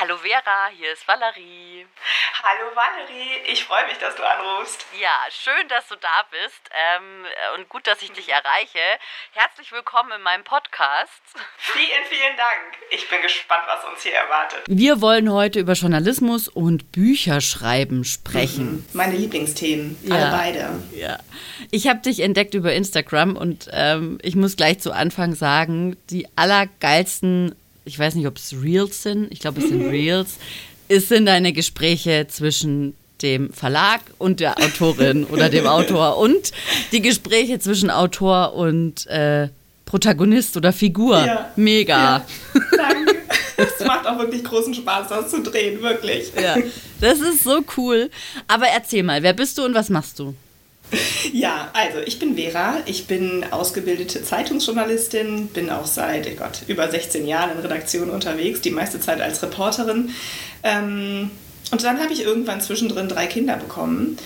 Hallo Vera, hier ist Valerie. Hallo Valerie, ich freue mich, dass du anrufst. Ja, schön, dass du da bist ähm, und gut, dass ich dich erreiche. Herzlich willkommen in meinem Podcast. Vielen, vielen Dank. Ich bin gespannt, was uns hier erwartet. Wir wollen heute über Journalismus und Bücherschreiben sprechen. Mhm. Meine Lieblingsthemen, ja. alle beide. Ja. Ich habe dich entdeckt über Instagram und ähm, ich muss gleich zu Anfang sagen, die allergeilsten ich weiß nicht, ob es Reels sind, ich glaube, es sind Reels, es sind deine Gespräche zwischen dem Verlag und der Autorin oder dem Autor und die Gespräche zwischen Autor und äh, Protagonist oder Figur. Ja. Mega. Ja, danke. Es macht auch wirklich großen Spaß, das zu drehen, wirklich. Ja, das ist so cool. Aber erzähl mal, wer bist du und was machst du? Ja, also ich bin Vera, ich bin ausgebildete Zeitungsjournalistin, bin auch seit oh Gott, über 16 Jahren in Redaktion unterwegs, die meiste Zeit als Reporterin. Ähm, und dann habe ich irgendwann zwischendrin drei Kinder bekommen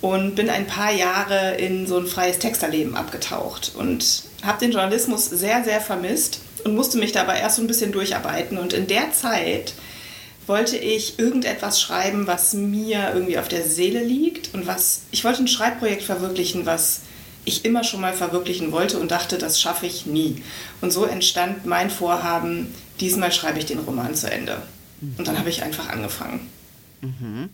und bin ein paar Jahre in so ein freies Texterleben abgetaucht und habe den Journalismus sehr, sehr vermisst und musste mich dabei erst so ein bisschen durcharbeiten. Und in der Zeit wollte ich irgendetwas schreiben, was mir irgendwie auf der Seele liegt und was ich wollte ein Schreibprojekt verwirklichen, was ich immer schon mal verwirklichen wollte und dachte, das schaffe ich nie. Und so entstand mein Vorhaben, diesmal schreibe ich den Roman zu Ende. Und dann habe ich einfach angefangen. Mhm.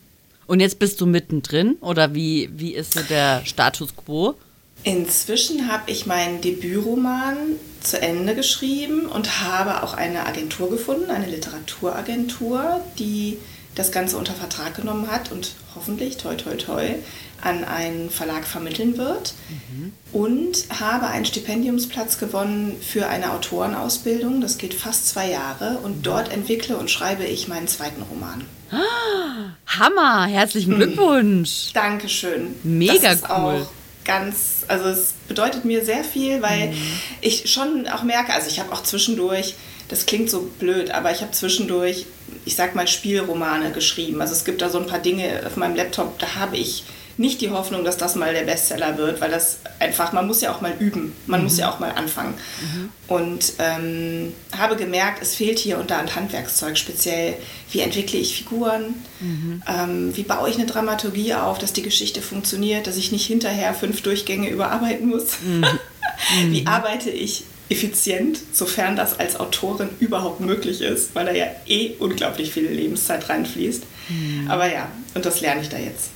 Und jetzt bist du mittendrin oder wie, wie ist so der Status quo? Inzwischen habe ich meinen Debütroman zu Ende geschrieben und habe auch eine Agentur gefunden, eine Literaturagentur, die das Ganze unter Vertrag genommen hat und hoffentlich, toi, toi, toi, an einen Verlag vermitteln wird. Mhm. Und habe einen Stipendiumsplatz gewonnen für eine Autorenausbildung. Das geht fast zwei Jahre. Und dort entwickle und schreibe ich meinen zweiten Roman. Ah, Hammer! Herzlichen Glückwunsch! Hm. Dankeschön. Mega cool ganz, also es bedeutet mir sehr viel, weil mhm. ich schon auch merke, also ich habe auch zwischendurch, das klingt so blöd, aber ich habe zwischendurch, ich sag mal, Spielromane geschrieben. Also es gibt da so ein paar Dinge auf meinem Laptop, da habe ich nicht die Hoffnung, dass das mal der Bestseller wird, weil das einfach, man muss ja auch mal üben, man mhm. muss ja auch mal anfangen. Mhm. Und ähm, habe gemerkt, es fehlt hier unter an Handwerkszeug, speziell, wie entwickle ich Figuren, mhm. ähm, wie baue ich eine Dramaturgie auf, dass die Geschichte funktioniert, dass ich nicht hinterher fünf Durchgänge überarbeiten muss. Mhm. wie mhm. arbeite ich effizient, sofern das als Autorin überhaupt möglich ist, weil da ja eh unglaublich viel Lebenszeit reinfließt. Mhm. Aber ja, und das lerne ich da jetzt.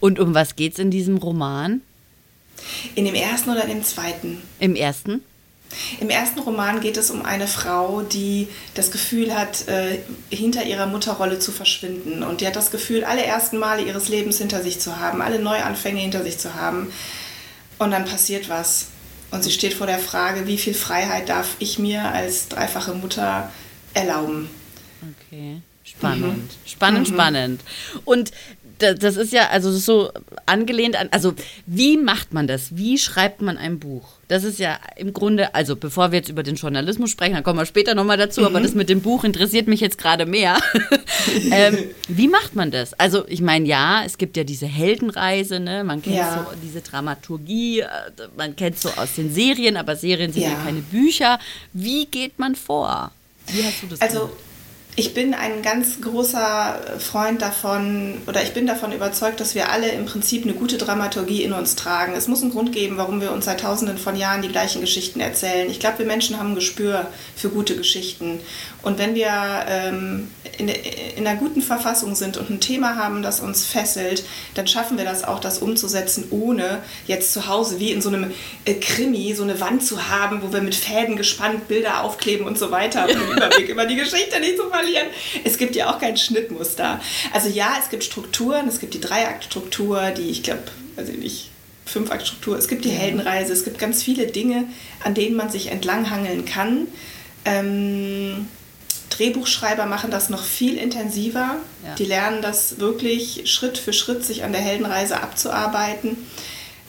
Und um was geht es in diesem Roman? In dem ersten oder in dem zweiten? Im ersten. Im ersten Roman geht es um eine Frau, die das Gefühl hat, äh, hinter ihrer Mutterrolle zu verschwinden. Und die hat das Gefühl, alle ersten Male ihres Lebens hinter sich zu haben, alle Neuanfänge hinter sich zu haben. Und dann passiert was. Und sie steht vor der Frage, wie viel Freiheit darf ich mir als dreifache Mutter erlauben? Okay. Spannend, mhm. spannend, mhm. spannend. Und das ist ja also so angelehnt an, also wie macht man das? Wie schreibt man ein Buch? Das ist ja im Grunde, also bevor wir jetzt über den Journalismus sprechen, dann kommen wir später nochmal dazu, mhm. aber das mit dem Buch interessiert mich jetzt gerade mehr. ähm, wie macht man das? Also ich meine, ja, es gibt ja diese Heldenreise, ne? man kennt ja. so diese Dramaturgie, äh, man kennt so aus den Serien, aber Serien sind ja, ja keine Bücher. Wie geht man vor? Wie hast du das Also gemacht? Ich bin ein ganz großer Freund davon, oder ich bin davon überzeugt, dass wir alle im Prinzip eine gute Dramaturgie in uns tragen. Es muss einen Grund geben, warum wir uns seit tausenden von Jahren die gleichen Geschichten erzählen. Ich glaube, wir Menschen haben ein Gespür für gute Geschichten. Und wenn wir ähm, in, in einer guten Verfassung sind und ein Thema haben, das uns fesselt, dann schaffen wir das auch, das umzusetzen, ohne jetzt zu Hause wie in so einem äh, Krimi so eine Wand zu haben, wo wir mit Fäden gespannt Bilder aufkleben und so weiter, um den Überblick über die Geschichte nicht zu verlieren. Es gibt ja auch kein Schnittmuster. Also ja, es gibt Strukturen, es gibt die Dreiaktstruktur, die ich glaube, weiß ich nicht, Fünfaktstruktur, es gibt die Heldenreise, es gibt ganz viele Dinge, an denen man sich entlanghangeln kann. Ähm, Drehbuchschreiber machen das noch viel intensiver. Ja. Die lernen das wirklich Schritt für Schritt, sich an der Heldenreise abzuarbeiten.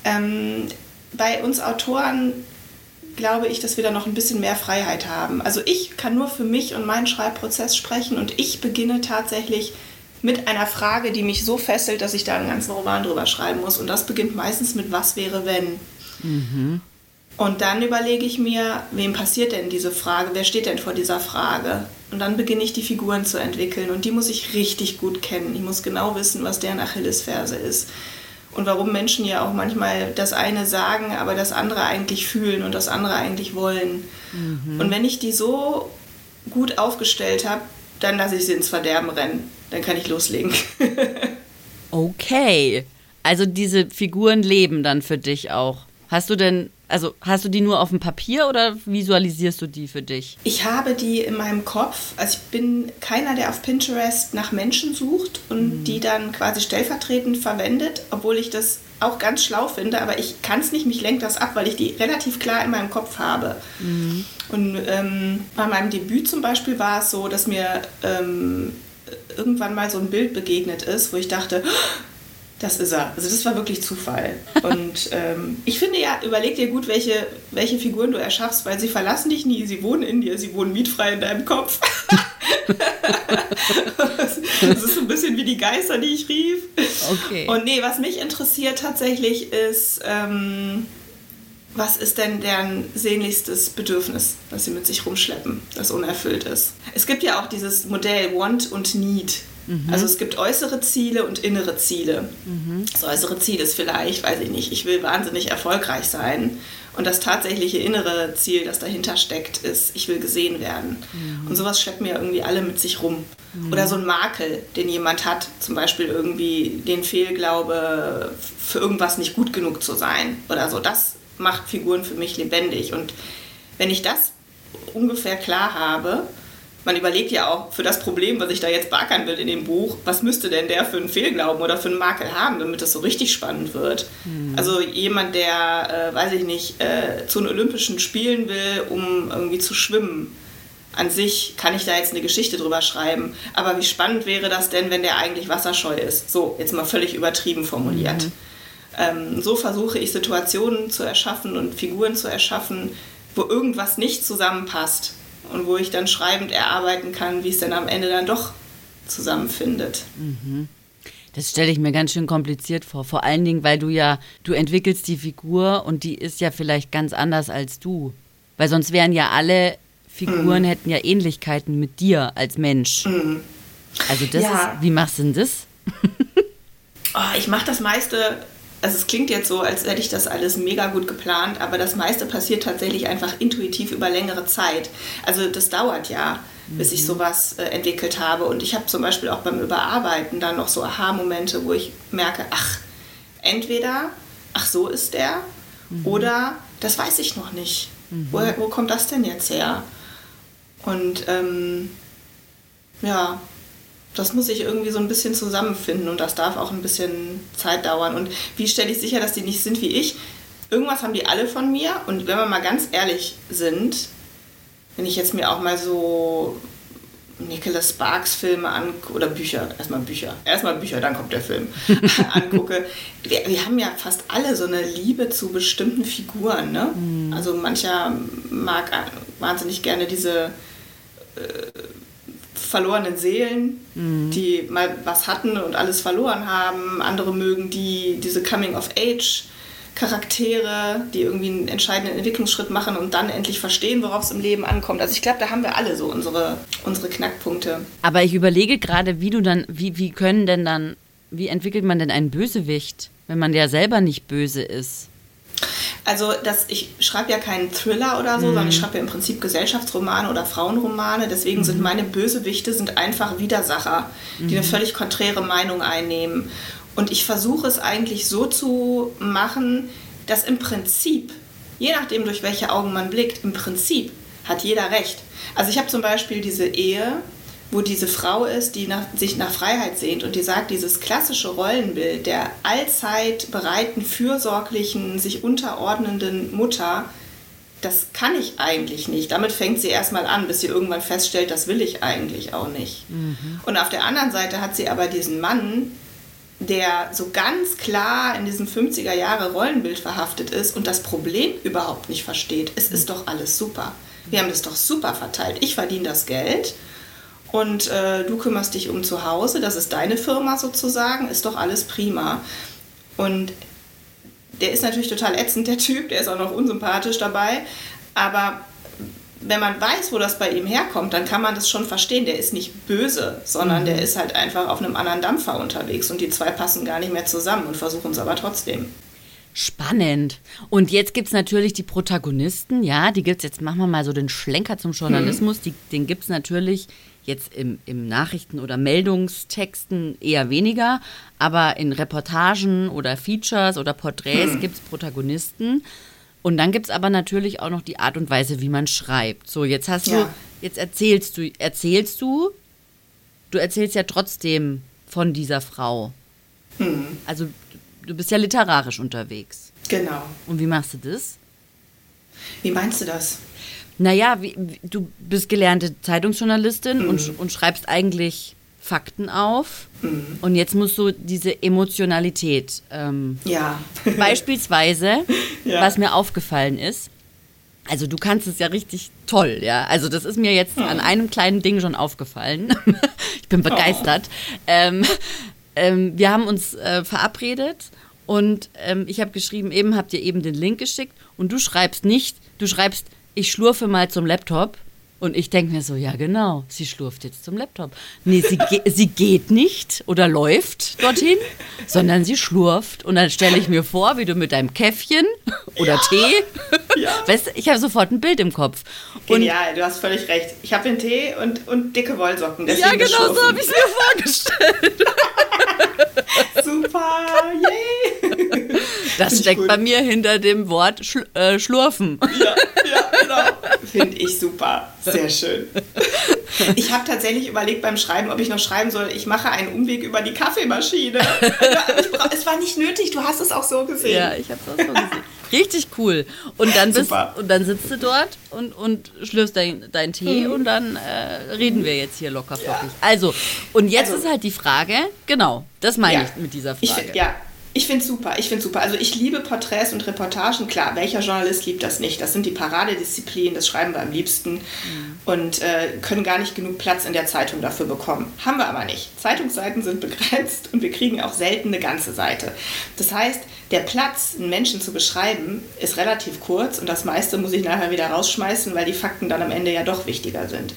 Ähm, bei uns Autoren glaube ich, dass wir da noch ein bisschen mehr Freiheit haben. Also ich kann nur für mich und meinen Schreibprozess sprechen und ich beginne tatsächlich mit einer Frage, die mich so fesselt, dass ich da einen ganzen Roman drüber schreiben muss. Und das beginnt meistens mit Was wäre wenn? Und dann überlege ich mir, wem passiert denn diese Frage? Wer steht denn vor dieser Frage? Und dann beginne ich die Figuren zu entwickeln. Und die muss ich richtig gut kennen. Ich muss genau wissen, was deren Achillesferse ist. Und warum Menschen ja auch manchmal das eine sagen, aber das andere eigentlich fühlen und das andere eigentlich wollen. Und wenn ich die so gut aufgestellt habe, dann lasse ich sie ins Verderben rennen. Dann kann ich loslegen. Okay. Also diese Figuren leben dann für dich auch. Hast du denn, also hast du die nur auf dem Papier oder visualisierst du die für dich? Ich habe die in meinem Kopf. Also ich bin keiner, der auf Pinterest nach Menschen sucht und die dann quasi stellvertretend verwendet, obwohl ich das auch ganz schlau finde, aber ich kann es nicht, mich lenkt das ab, weil ich die relativ klar in meinem Kopf habe. Und ähm, bei meinem Debüt zum Beispiel war es so, dass mir ähm, irgendwann mal so ein Bild begegnet ist, wo ich dachte, das ist er. Also das war wirklich Zufall. Und ähm, ich finde ja, überleg dir gut, welche, welche Figuren du erschaffst, weil sie verlassen dich nie, sie wohnen in dir, sie wohnen mietfrei in deinem Kopf. das ist so ein bisschen wie die Geister, die ich rief. Okay. Und nee, was mich interessiert tatsächlich ist, ähm, was ist denn deren sehnlichstes Bedürfnis, was sie mit sich rumschleppen, das unerfüllt ist. Es gibt ja auch dieses Modell Want und Need. Also es gibt äußere Ziele und innere Ziele. Das äußere Ziel ist vielleicht, weiß ich nicht, ich will wahnsinnig erfolgreich sein. Und das tatsächliche innere Ziel, das dahinter steckt, ist, ich will gesehen werden. Und sowas schleppen ja irgendwie alle mit sich rum. Oder so ein Makel, den jemand hat, zum Beispiel irgendwie den Fehlglaube, für irgendwas nicht gut genug zu sein oder so. Das macht Figuren für mich lebendig. Und wenn ich das ungefähr klar habe, man überlegt ja auch für das Problem, was ich da jetzt beackern will in dem Buch, was müsste denn der für einen Fehlglauben oder für einen Makel haben, damit das so richtig spannend wird. Also jemand, der, äh, weiß ich nicht, äh, zu den Olympischen Spielen will, um irgendwie zu schwimmen. An sich kann ich da jetzt eine Geschichte drüber schreiben. Aber wie spannend wäre das denn, wenn der eigentlich wasserscheu ist? So, jetzt mal völlig übertrieben formuliert. Ähm, so versuche ich Situationen zu erschaffen und Figuren zu erschaffen, wo irgendwas nicht zusammenpasst und wo ich dann schreibend erarbeiten kann, wie es denn am Ende dann doch zusammenfindet. Das stelle ich mir ganz schön kompliziert vor. Vor allen Dingen, weil du ja, du entwickelst die Figur und die ist ja vielleicht ganz anders als du. Weil sonst wären ja alle Figuren, hätten ja Ähnlichkeiten mit dir als Mensch. Also das Ja. ist, wie machst du denn das? Oh, ich mache das meiste, also es klingt jetzt so, als hätte ich das alles mega gut geplant, aber das meiste passiert tatsächlich einfach intuitiv über längere Zeit. Also das dauert ja, bis ich sowas äh, entwickelt habe. Und ich habe zum Beispiel auch beim Überarbeiten dann noch so Aha-Momente, wo ich merke, ach, entweder, ach so ist der, oder das weiß ich noch nicht. Woher, wo kommt das denn jetzt her? Und ähm, ja, das muss ich irgendwie so ein bisschen zusammenfinden und das darf auch ein bisschen Zeit dauern. Und wie stelle ich sicher, dass die nicht sind wie ich? Irgendwas haben die alle von mir und wenn wir mal ganz ehrlich sind, wenn ich jetzt mir auch mal so Nicholas Sparks Filme an oder Bücher, erstmal Bücher, erstmal Bücher, dann kommt der Film, angucke, wir, wir haben ja fast alle so eine Liebe zu bestimmten Figuren. Ne? Also mancher mag wahnsinnig gerne diese verlorenen Seelen, die mal was hatten und alles verloren haben. Andere mögen die, diese Coming-of-Age-Charaktere, die irgendwie einen entscheidenden Entwicklungsschritt machen und dann endlich verstehen, worauf es im Leben ankommt. Also ich glaube, da haben wir alle so unsere, unsere Knackpunkte. Aber ich überlege gerade, wie du dann, wie, wie können denn dann, wie entwickelt man denn einen Bösewicht, wenn man ja selber nicht böse ist? Also das, ich schreibe ja keinen Thriller oder so, sondern ich schreibe ja im Prinzip Gesellschaftsromane oder Frauenromane. Deswegen sind meine Bösewichte sind einfach Widersacher, die eine völlig konträre Meinung einnehmen. Und ich versuche es eigentlich so zu machen, dass im Prinzip, je nachdem durch welche Augen man blickt, im Prinzip hat jeder recht. Also ich habe zum Beispiel diese Ehe, wo diese Frau ist, die nach, sich nach Freiheit sehnt und die sagt, dieses klassische Rollenbild der allzeit bereiten, fürsorglichen, sich unterordnenden Mutter das kann ich eigentlich nicht. Damit fängt sie erstmal an, bis sie irgendwann feststellt, das will ich eigentlich auch nicht. Mhm. Und auf der anderen Seite hat sie aber diesen Mann, der so ganz klar in diesem 50er Jahre Rollenbild verhaftet ist und das Problem überhaupt nicht versteht. Es ist doch alles super. Wir haben das doch super verteilt. Ich verdiene das Geld und äh, du kümmerst dich um zu Hause. Das ist deine Firma sozusagen. Ist doch alles prima. Und der ist natürlich total ätzend, der Typ. Der ist auch noch unsympathisch dabei. Aber wenn man weiß, wo das bei ihm herkommt, dann kann man das schon verstehen. Der ist nicht böse, sondern mhm. der ist halt einfach auf einem anderen Dampfer unterwegs und die zwei passen gar nicht mehr zusammen und versuchen es aber trotzdem. Spannend. Und jetzt gibt es natürlich die Protagonisten, ja, die gibt es, jetzt machen wir mal so den Schlenker zum Journalismus, mhm. die, den gibt es natürlich jetzt im, im Nachrichten- oder Meldungstexten eher weniger, aber in Reportagen oder Features oder Porträts mhm. gibt es Protagonisten. Und dann gibt es aber natürlich auch noch die Art und Weise, wie man schreibt. So, jetzt hast ja. du, jetzt erzählst du, erzählst du, du erzählst ja trotzdem von dieser Frau. Mhm. Also du bist ja literarisch unterwegs. Genau. Und wie machst du das? Wie meinst du das? Naja, wie, du bist gelernte Zeitungsjournalistin mhm. und, und schreibst eigentlich Fakten auf. Mhm. Und jetzt musst du diese Emotionalität. Ähm, ja. beispielsweise, ja. was mir aufgefallen ist. Also du kannst es ja richtig toll, ja. Also das ist mir jetzt an einem kleinen Ding schon aufgefallen. ich bin begeistert. Oh. Ähm, ähm, wir haben uns äh, verabredet und ähm, ich habe geschrieben, eben habt ihr eben den Link geschickt und du schreibst nicht, du schreibst, ich schlurfe mal zum Laptop und ich denke mir so, ja genau, sie schlurft jetzt zum Laptop. Nee, sie, ge sie geht nicht oder läuft dorthin, sondern sie schlurft. Und dann stelle ich mir vor, wie du mit deinem Käffchen oder ja. Tee, ja. weißt ich habe sofort ein Bild im Kopf. Und Genial, du hast völlig recht. Ich habe den Tee und, und dicke Wollsocken. Ja, genau so habe ich es mir vorgestellt. Super, yay! Das Find steckt bei mir hinter dem Wort schl äh, schlurfen. Ja, ja, genau. Finde ich super. Sehr schön. Ich habe tatsächlich überlegt beim Schreiben, ob ich noch schreiben soll, ich mache einen Umweg über die Kaffeemaschine. es war nicht nötig, du hast es auch so gesehen. Ja, ich habe es auch so gesehen. Richtig cool. Und dann, bist, und dann sitzt du dort und, und schlürfst deinen dein Tee mhm. und dann äh, reden wir jetzt hier locker flockig. Ja. Also, und jetzt also, ist halt die Frage, genau, das meine ja. ich mit dieser Frage. Ich, ja, ich finde es super, ich finde super. Also ich liebe Porträts und Reportagen. Klar, welcher Journalist liebt das nicht? Das sind die Paradedisziplinen, das schreiben wir am liebsten mhm. und äh, können gar nicht genug Platz in der Zeitung dafür bekommen. Haben wir aber nicht. Zeitungsseiten sind begrenzt und wir kriegen auch selten eine ganze Seite. Das heißt, der Platz, einen Menschen zu beschreiben, ist relativ kurz und das meiste muss ich nachher wieder rausschmeißen, weil die Fakten dann am Ende ja doch wichtiger sind.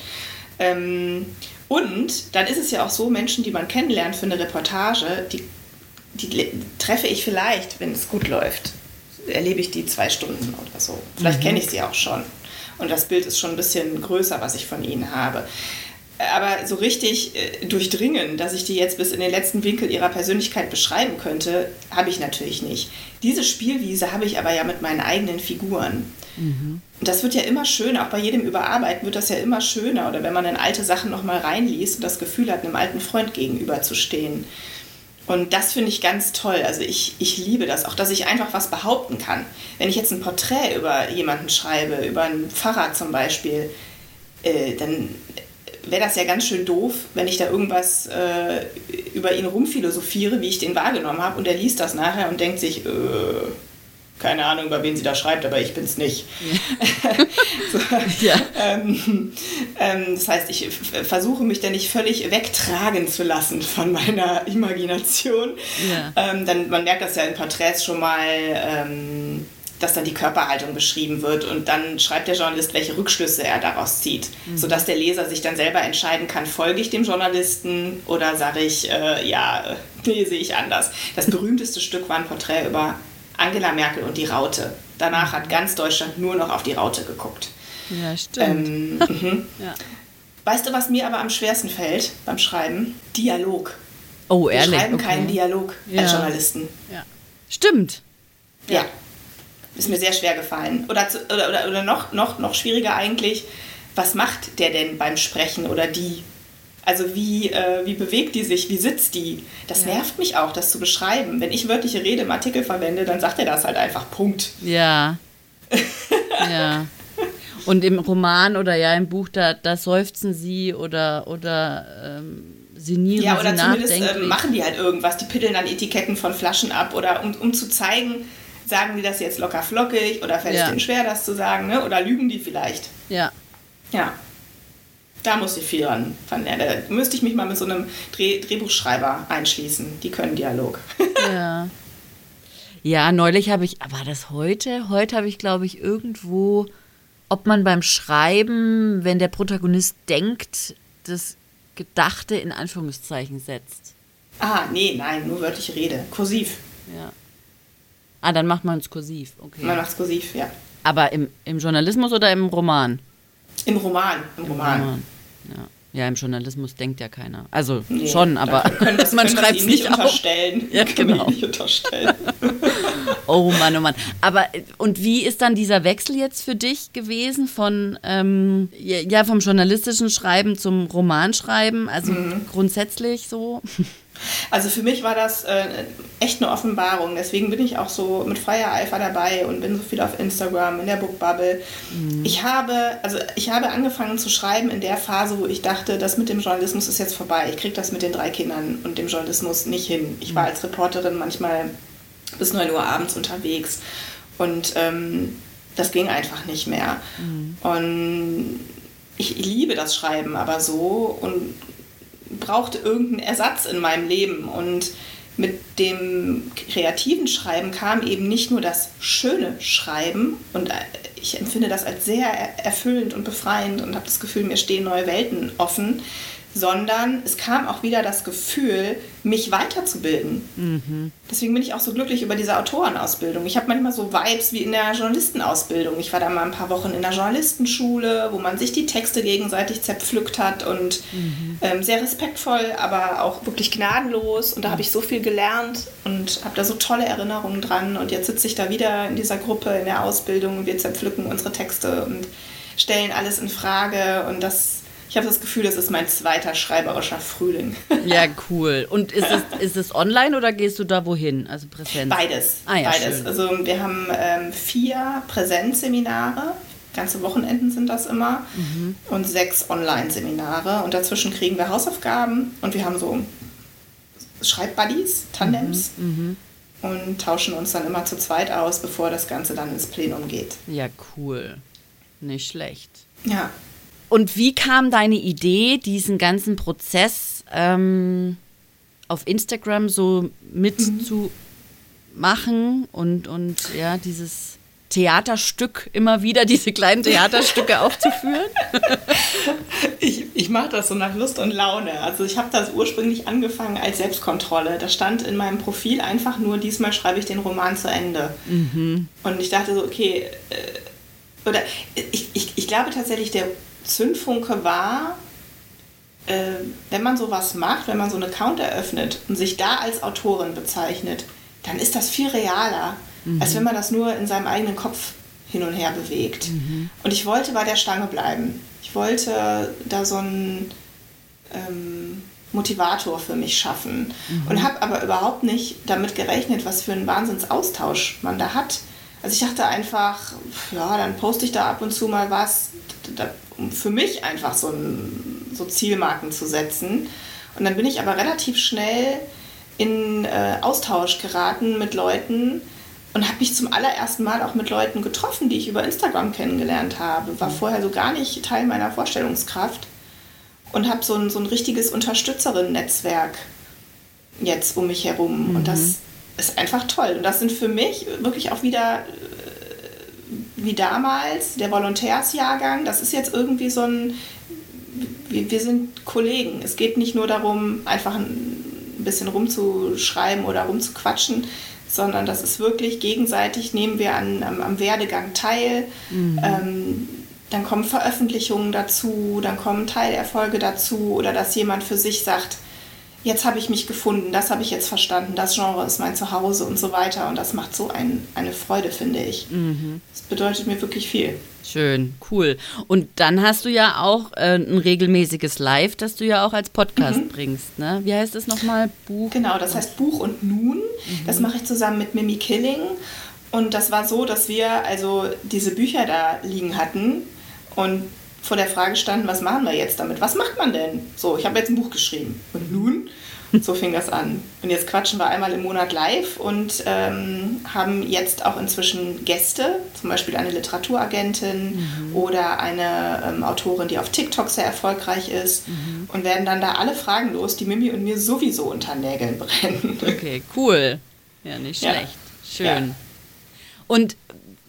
Ähm, und dann ist es ja auch so, Menschen, die man kennenlernt für eine Reportage, die die treffe ich vielleicht, wenn es gut läuft, erlebe ich die zwei Stunden oder so. Vielleicht mhm. kenne ich sie auch schon. Und das Bild ist schon ein bisschen größer, was ich von ihnen habe. Aber so richtig äh, durchdringen, dass ich die jetzt bis in den letzten Winkel ihrer Persönlichkeit beschreiben könnte, habe ich natürlich nicht. Diese Spielwiese habe ich aber ja mit meinen eigenen Figuren. Mhm. Und das wird ja immer schöner, auch bei jedem Überarbeiten wird das ja immer schöner. Oder wenn man in alte Sachen nochmal reinliest und das Gefühl hat, einem alten Freund gegenüberzustehen. Und das finde ich ganz toll. Also ich, ich liebe das, auch dass ich einfach was behaupten kann. Wenn ich jetzt ein Porträt über jemanden schreibe, über einen Pfarrer zum Beispiel, äh, dann wäre das ja ganz schön doof, wenn ich da irgendwas äh, über ihn rumphilosophiere, wie ich den wahrgenommen habe, und er liest das nachher und denkt sich, äh, keine Ahnung, über wen sie da schreibt, aber ich bin es nicht. Ja. so, ja. Ähm, ähm, das heißt, ich versuche mich da nicht völlig wegtragen zu lassen von meiner Imagination. Ja. Ähm, dann, man merkt das ja in Porträts schon mal, ähm, dass dann die Körperhaltung beschrieben wird und dann schreibt der Journalist, welche Rückschlüsse er daraus zieht, mhm. sodass der Leser sich dann selber entscheiden kann, folge ich dem Journalisten oder sage ich, äh, ja, nee, sehe ich anders. Das berühmteste Stück war ein Porträt über Angela Merkel und die Raute. Danach hat ganz Deutschland nur noch auf die Raute geguckt. Ja, stimmt. Ähm, mhm. ja. Weißt du, was mir aber am schwersten fällt beim Schreiben? Dialog. Oh, ehrlich? Wir schreiben okay. keinen Dialog ja. als Journalisten. Ja. Stimmt. Ja. Ist mir sehr schwer gefallen. Oder, oder, oder, oder noch, noch, noch schwieriger eigentlich, was macht der denn beim Sprechen oder die? Also wie, äh, wie bewegt die sich, wie sitzt die? Das ja. nervt mich auch, das zu beschreiben. Wenn ich wörtliche Rede im Artikel verwende, dann sagt er das halt einfach, Punkt. Ja. Ja. Und im Roman oder ja im Buch, da, da seufzen sie oder, oder ähm, sinnieren Ja, oder sie zumindest äh, machen die halt irgendwas. Die piddeln dann Etiketten von Flaschen ab oder um, um zu zeigen, sagen die das jetzt locker flockig oder fällt es Ja. denen schwer, das zu sagen, ne? oder lügen die vielleicht. ja. Ja. Da muss ich viel ran von lernen. Da müsste ich mich mal mit so einem Dreh Drehbuchschreiber einschließen. Die können Dialog. Ja. Ja, neulich habe ich, war das heute? Heute habe ich, glaube ich, irgendwo, ob man beim Schreiben, wenn der Protagonist denkt, das Gedachte in Anführungszeichen setzt. ah, nee, nein, nur wörtliche Rede. Kursiv. Ja. Ah, dann macht man es kursiv, okay. Man macht kursiv, ja. Aber im, im Journalismus oder im Roman? Im Roman. Im Roman. Ja. ja, im Journalismus denkt ja keiner. Also Nee, schon, aber das, man schreibt es ihm nicht auf. unterstellen. Ja, Können wir genau. nicht unterstellen. Oh Mann, oh Mann. Aber und wie ist dann dieser Wechsel jetzt für dich gewesen von ähm, ja ja, vom journalistischen Schreiben zum Romanschreiben? Also Mhm. grundsätzlich so? Also für mich war das äh, echt eine Offenbarung. Deswegen bin ich auch so mit Feuereifer dabei und bin so viel auf Instagram, in der Bookbubble. Ich habe, also ich habe angefangen zu schreiben in der Phase, wo ich dachte, das mit dem Journalismus ist jetzt vorbei. Ich kriege das mit den drei Kindern und dem Journalismus nicht hin. Ich war als Reporterin manchmal bis 9 Uhr abends unterwegs und ähm, das ging einfach nicht mehr. Und ich liebe das Schreiben aber so und brauchte irgendeinen Ersatz in meinem Leben. Und mit dem kreativen Schreiben kam eben nicht nur das schöne Schreiben und ich empfinde das als sehr er- erfüllend und befreiend und habe das Gefühl, mir stehen neue Welten offen, sondern es kam auch wieder das Gefühl, mich weiterzubilden. Deswegen bin ich auch so glücklich über diese Autorenausbildung. Ich habe manchmal so Vibes wie in der Journalistenausbildung. Ich war da mal ein paar Wochen in der Journalistenschule, wo man sich die Texte gegenseitig zerpflückt hat und ähm, sehr respektvoll, aber auch wirklich gnadenlos. Und da habe ich so viel gelernt und habe da so tolle Erinnerungen dran. Und jetzt sitze ich da wieder in dieser Gruppe in der Ausbildung und wir zerpflücken unsere Texte und stellen alles in Frage. Und das, ich habe das Gefühl, das ist mein zweiter schreiberischer Frühling. Ja, cool. Und ist es, ist es online oder gehst du da wohin? Also Präsenz? Beides. Ah ja, Beides. schön. Also wir haben ähm, vier Präsenzseminare, ganze Wochenenden sind das immer, Mhm. und sechs Online-Seminare. Und dazwischen kriegen wir Hausaufgaben und wir haben so Schreibbuddies, Tandems. Mhm, Und tauschen uns dann immer zu zweit aus, bevor das Ganze dann ins Plenum geht. Ja, cool. Nicht schlecht. Ja, Und wie kam deine Idee, diesen ganzen Prozess ähm, auf Instagram so mitzumachen und, und ja, dieses Theaterstück immer wieder, diese kleinen Theaterstücke aufzuführen? Ich, ich mache das so nach Lust und Laune. Also ich habe das ursprünglich angefangen als Selbstkontrolle. Da stand in meinem Profil einfach nur, diesmal schreibe ich den Roman zu Ende. Und ich dachte so, okay, äh, oder ich, ich, ich glaube tatsächlich, der Zündfunke war, äh, wenn man sowas macht, wenn man so einen Account eröffnet und sich da als Autorin bezeichnet, dann ist das viel realer, als wenn man das nur in seinem eigenen Kopf hin und her bewegt. Und ich wollte bei der Stange bleiben. Ich wollte da so einen ähm, Motivator für mich schaffen und habe aber überhaupt nicht damit gerechnet, was für einen Wahnsinnsaustausch man da hat. Also ich dachte einfach, ja, dann poste ich da ab und zu mal was, da, um für mich einfach so, ein, so Zielmarken zu setzen. Und dann bin ich aber relativ schnell in äh, Austausch geraten mit Leuten und habe mich zum allerersten Mal auch mit Leuten getroffen, die ich über Instagram kennengelernt habe. War vorher so gar nicht Teil meiner Vorstellungskraft und habe so ein, so ein richtiges Unterstützerinnen-Netzwerk jetzt um mich herum. Und das ist einfach toll. Und das sind für mich wirklich auch wieder wie damals, der Volontärsjahrgang. Das ist jetzt irgendwie so ein, wir, wir sind Kollegen. Es geht nicht nur darum, einfach ein bisschen rumzuschreiben oder rumzuquatschen, sondern das ist wirklich gegenseitig, nehmen wir an, am, am Werdegang teil. Ähm, dann kommen Veröffentlichungen dazu, dann kommen Teilerfolge dazu oder dass jemand für sich sagt, jetzt habe ich mich gefunden, das habe ich jetzt verstanden, das Genre ist mein Zuhause und so weiter. Und das macht so ein, eine Freude, finde ich. Das bedeutet mir wirklich viel. Schön, cool. Und dann hast du ja auch äh, ein regelmäßiges Live, das du ja auch als Podcast bringst. Ne? Wie heißt es nochmal? Buch? Genau, das heißt Buch und Nun. Das mache ich zusammen mit Mimi Killing. Und das war so, dass wir also diese Bücher da liegen hatten und vor der Frage standen, was machen wir jetzt damit? Was macht man denn? So, ich habe jetzt ein Buch geschrieben. Und nun? So fing das an. Und jetzt quatschen wir einmal im Monat live und ähm, haben jetzt auch inzwischen Gäste, zum Beispiel eine Literaturagentin mhm. oder eine ähm, Autorin, die auf TikTok sehr erfolgreich ist mhm. und werden dann da alle Fragen los, die Mimi und mir sowieso unter Nägeln brennen. Okay, cool. Ja, nicht schlecht. Ja. Schön. Ja. Und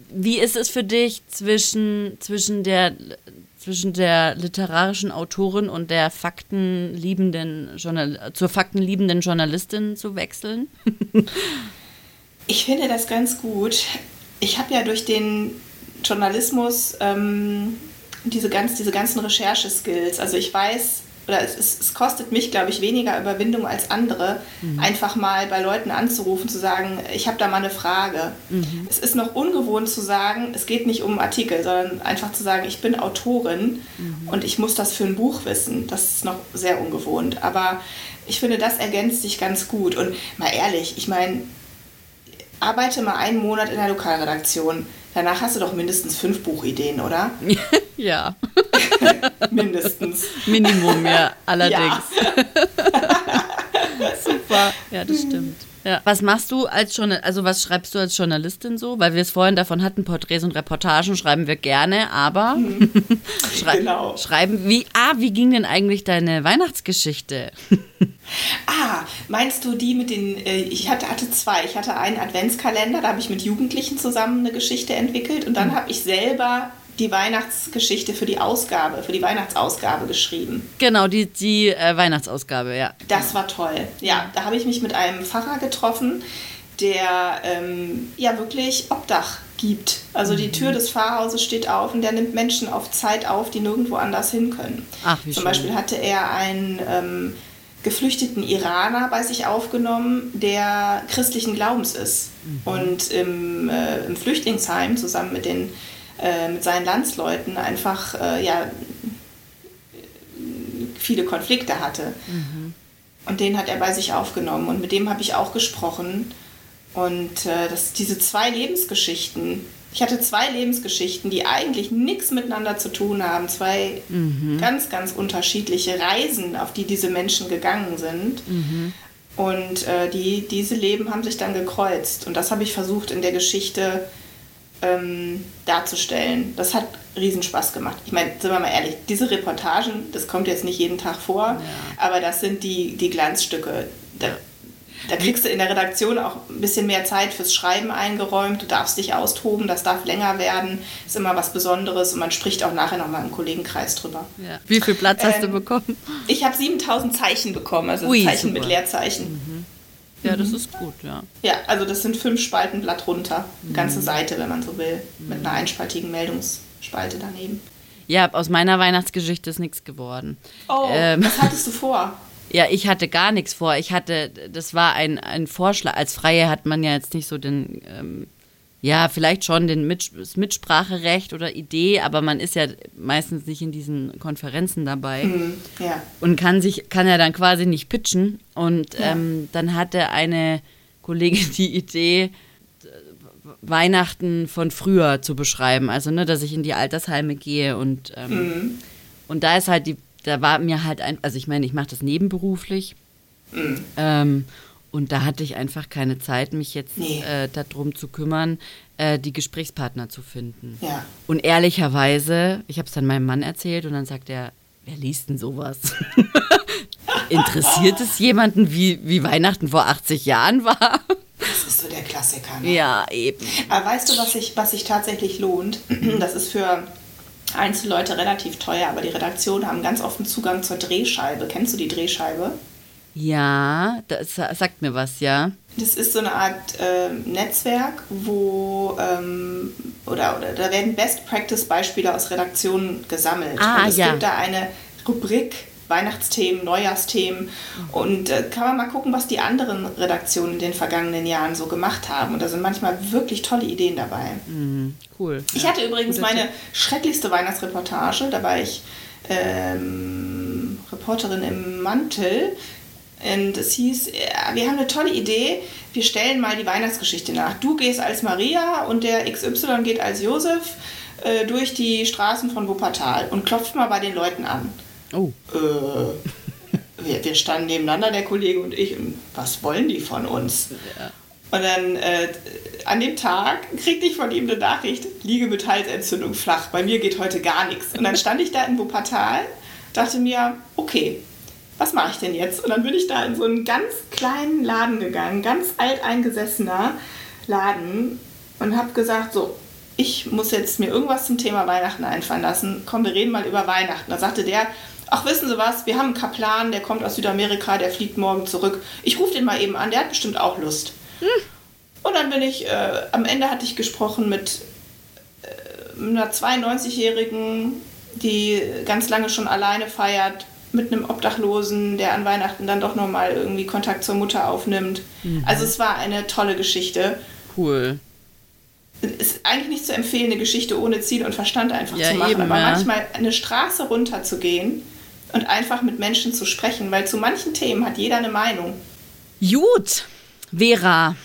wie ist es für dich zwischen, zwischen der zwischen der literarischen Autorin und der faktenliebenden Journal zur faktenliebenden Journalistin zu wechseln? ich finde das ganz gut. Ich habe ja durch den Journalismus ähm, diese, ganz, diese ganzen Rechercheskills. Also ich weiß, oder es, es, es kostet mich, glaube ich, weniger Überwindung als andere, mhm. einfach mal bei Leuten anzurufen, zu sagen, ich habe da mal eine Frage. Mhm. Es ist noch ungewohnt zu sagen, es geht nicht um Artikel, sondern einfach zu sagen, ich bin Autorin mhm. und ich muss das für ein Buch wissen. Das ist noch sehr ungewohnt. Aber ich finde, das ergänzt sich ganz gut. Und mal ehrlich, ich meine, arbeite mal einen Monat in der Lokalredaktion. Danach hast du doch mindestens fünf Buchideen, oder? ja. mindestens. Minimum, ja, allerdings. Ja. Super, ja, das stimmt. Ja. Was machst du als Journalistin, also was schreibst du als Journalistin so? Weil wir es vorhin davon hatten, Porträts und Reportagen schreiben wir gerne, aber mhm. Schrei genau. schreiben, wie, ah, wie ging denn eigentlich deine Weihnachtsgeschichte? ah, meinst du die mit den, äh, ich hatte, hatte zwei, ich hatte einen Adventskalender, da habe ich mit Jugendlichen zusammen eine Geschichte entwickelt und dann mhm. habe ich selber die Weihnachtsgeschichte für die Ausgabe, für die Weihnachtsausgabe geschrieben. Genau, die, die äh, Weihnachtsausgabe, ja. Das war toll. Ja, da habe ich mich mit einem Pfarrer getroffen, der ähm, ja wirklich Obdach gibt. Also die Tür mhm. des Pfarrhauses steht auf und der nimmt Menschen auf Zeit auf, die nirgendwo anders hin können. Ach, wie Zum schön. Beispiel hatte er einen ähm, geflüchteten Iraner bei sich aufgenommen, der christlichen Glaubens ist. Mhm. Und im, äh, im Flüchtlingsheim zusammen mit den äh, mit seinen Landsleuten einfach äh, ja, viele Konflikte hatte. Mhm. Und den hat er bei sich aufgenommen und mit dem habe ich auch gesprochen. Und äh, das, diese zwei Lebensgeschichten, ich hatte zwei Lebensgeschichten, die eigentlich nichts miteinander zu tun haben, zwei mhm. ganz, ganz unterschiedliche Reisen, auf die diese Menschen gegangen sind. Mhm. Und äh, die, diese Leben haben sich dann gekreuzt. Und das habe ich versucht in der Geschichte ähm, darzustellen. Das hat Riesenspaß gemacht. Ich meine, sind wir mal ehrlich, diese Reportagen, das kommt jetzt nicht jeden Tag vor, ja. aber das sind die, die Glanzstücke. Da, da kriegst du in der Redaktion auch ein bisschen mehr Zeit fürs Schreiben eingeräumt. Du darfst dich austoben, das darf länger werden. Ist immer was Besonderes und man spricht auch nachher nochmal im Kollegenkreis drüber. Ja. Wie viel Platz hast ähm, du bekommen? Ich habe 7000 Zeichen bekommen, also Ui, Zeichen super. mit Leerzeichen. Mhm. Ja, das mhm. ist gut, ja. Ja, also das sind fünf Spalten Blatt runter. Mhm. Ganze Seite, wenn man so will. Mit einer einspaltigen Meldungsspalte daneben. Ja, aus meiner Weihnachtsgeschichte ist nichts geworden. Oh, ähm, was hattest du vor? Ja, ich hatte gar nichts vor. Ich hatte, das war ein, ein Vorschlag. Als Freie hat man ja jetzt nicht so den ähm, ja, vielleicht schon den Mit das Mitspracherecht oder Idee, aber man ist ja meistens nicht in diesen Konferenzen dabei mhm, ja. und kann sich, kann ja dann quasi nicht pitchen. Und ja. ähm, dann hatte eine Kollegin die Idee, Weihnachten von früher zu beschreiben. Also, ne, dass ich in die Altersheime gehe und, ähm, mhm. und da ist halt die, da war mir halt ein, also ich meine, ich mache das nebenberuflich. Mhm. Ähm, und da hatte ich einfach keine Zeit, mich jetzt nee. äh, darum zu kümmern, äh, die Gesprächspartner zu finden. Ja. Und ehrlicherweise, ich habe es dann meinem Mann erzählt und dann sagt er, wer liest denn sowas? Interessiert es jemanden, wie, wie Weihnachten vor 80 Jahren war? Das ist so der Klassiker. Ne? Ja, eben. Aber weißt du, was sich was sich tatsächlich lohnt? Das ist für Einzelleute relativ teuer, aber die Redaktionen haben ganz oft einen Zugang zur Drehscheibe. Kennst du die Drehscheibe? Ja, das sagt mir was, ja. Das ist so eine Art äh, Netzwerk, wo ähm, oder, oder da werden Best Practice Beispiele aus Redaktionen gesammelt. Ah, und es ja. gibt da eine Rubrik Weihnachtsthemen, Neujahrsthemen und äh, kann man mal gucken, was die anderen Redaktionen in den vergangenen Jahren so gemacht haben. Und da sind manchmal wirklich tolle Ideen dabei. Mhm, cool. Ich ja. hatte übrigens meine schrecklichste Weihnachtsreportage, da war ich ähm, Reporterin im Mantel Und es hieß, ja, wir haben eine tolle Idee, wir stellen mal die Weihnachtsgeschichte nach. Du gehst als Maria und der XY geht als Josef äh, durch die Straßen von Wuppertal und klopft mal bei den Leuten an. Oh. Äh, wir, wir standen nebeneinander, der Kollege und ich, und was wollen die von uns? Und dann äh, an dem Tag kriegte ich von ihm eine Nachricht, liege mit Halsentzündung flach, bei mir geht heute gar nichts. Und dann stand ich da in Wuppertal, dachte mir, okay, was mache ich denn jetzt? Und dann bin ich da in so einen ganz kleinen Laden gegangen, ganz alteingesessener Laden und habe gesagt, so, ich muss jetzt mir irgendwas zum Thema Weihnachten einfallen lassen. Komm, wir reden mal über Weihnachten. Da sagte der, ach wissen Sie was, wir haben einen Kaplan, der kommt aus Südamerika, der fliegt morgen zurück. Ich rufe den mal eben an, der hat bestimmt auch Lust. Hm. Und dann bin ich, äh, am Ende hatte ich gesprochen mit äh, einer 92-Jährigen, die ganz lange schon alleine feiert, mit einem Obdachlosen, der an Weihnachten dann doch nochmal irgendwie Kontakt zur Mutter aufnimmt. Mhm. Also es war eine tolle Geschichte. Cool. Ist eigentlich nicht zu empfehlen, eine Geschichte ohne Ziel und Verstand einfach Ja, zu machen, eben, aber ja. manchmal eine Straße runter zu gehen und einfach mit Menschen zu sprechen, weil zu manchen Themen hat jeder eine Meinung. Gut, Vera,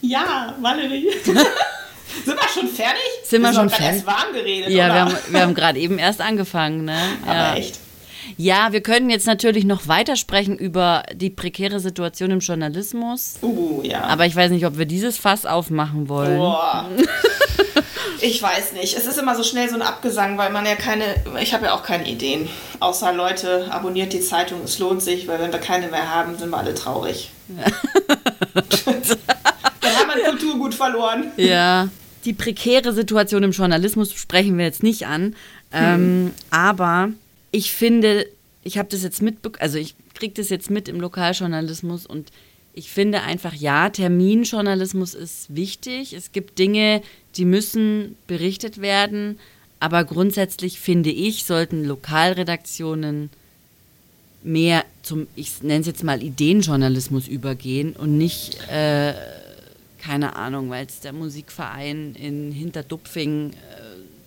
Ja, Valerie. Sind wir schon fertig? Sind wir sind schon fertig? erst warm geredet, ja, oder? wir haben, wir haben gerade eben erst angefangen, ne? Aber Ja. echt. Ja, wir können jetzt natürlich noch weitersprechen über die prekäre Situation im Journalismus. Uh, ja. Aber ich weiß nicht, ob wir dieses Fass aufmachen wollen. Boah. Ich weiß nicht. Es ist immer so schnell so ein Abgesang, weil man ja keine, ich habe ja auch keine Ideen. Außer Leute, abonniert die Zeitung, es lohnt sich, weil wenn wir keine mehr haben, sind wir alle traurig. Dann haben wir Kulturgut verloren. Ja, die prekäre Situation im Journalismus sprechen wir jetzt nicht an. Ähm, aber ich finde, ich habe das jetzt mitbekommen, also ich kriege das jetzt mit im Lokaljournalismus und ich finde einfach, ja, Terminjournalismus ist wichtig. Es gibt Dinge, die müssen berichtet werden. Aber grundsätzlich finde ich, sollten Lokalredaktionen mehr zum, ich nenne es jetzt mal Ideenjournalismus übergehen und nicht, äh, keine Ahnung, weil es der Musikverein in Hinterdupfing äh,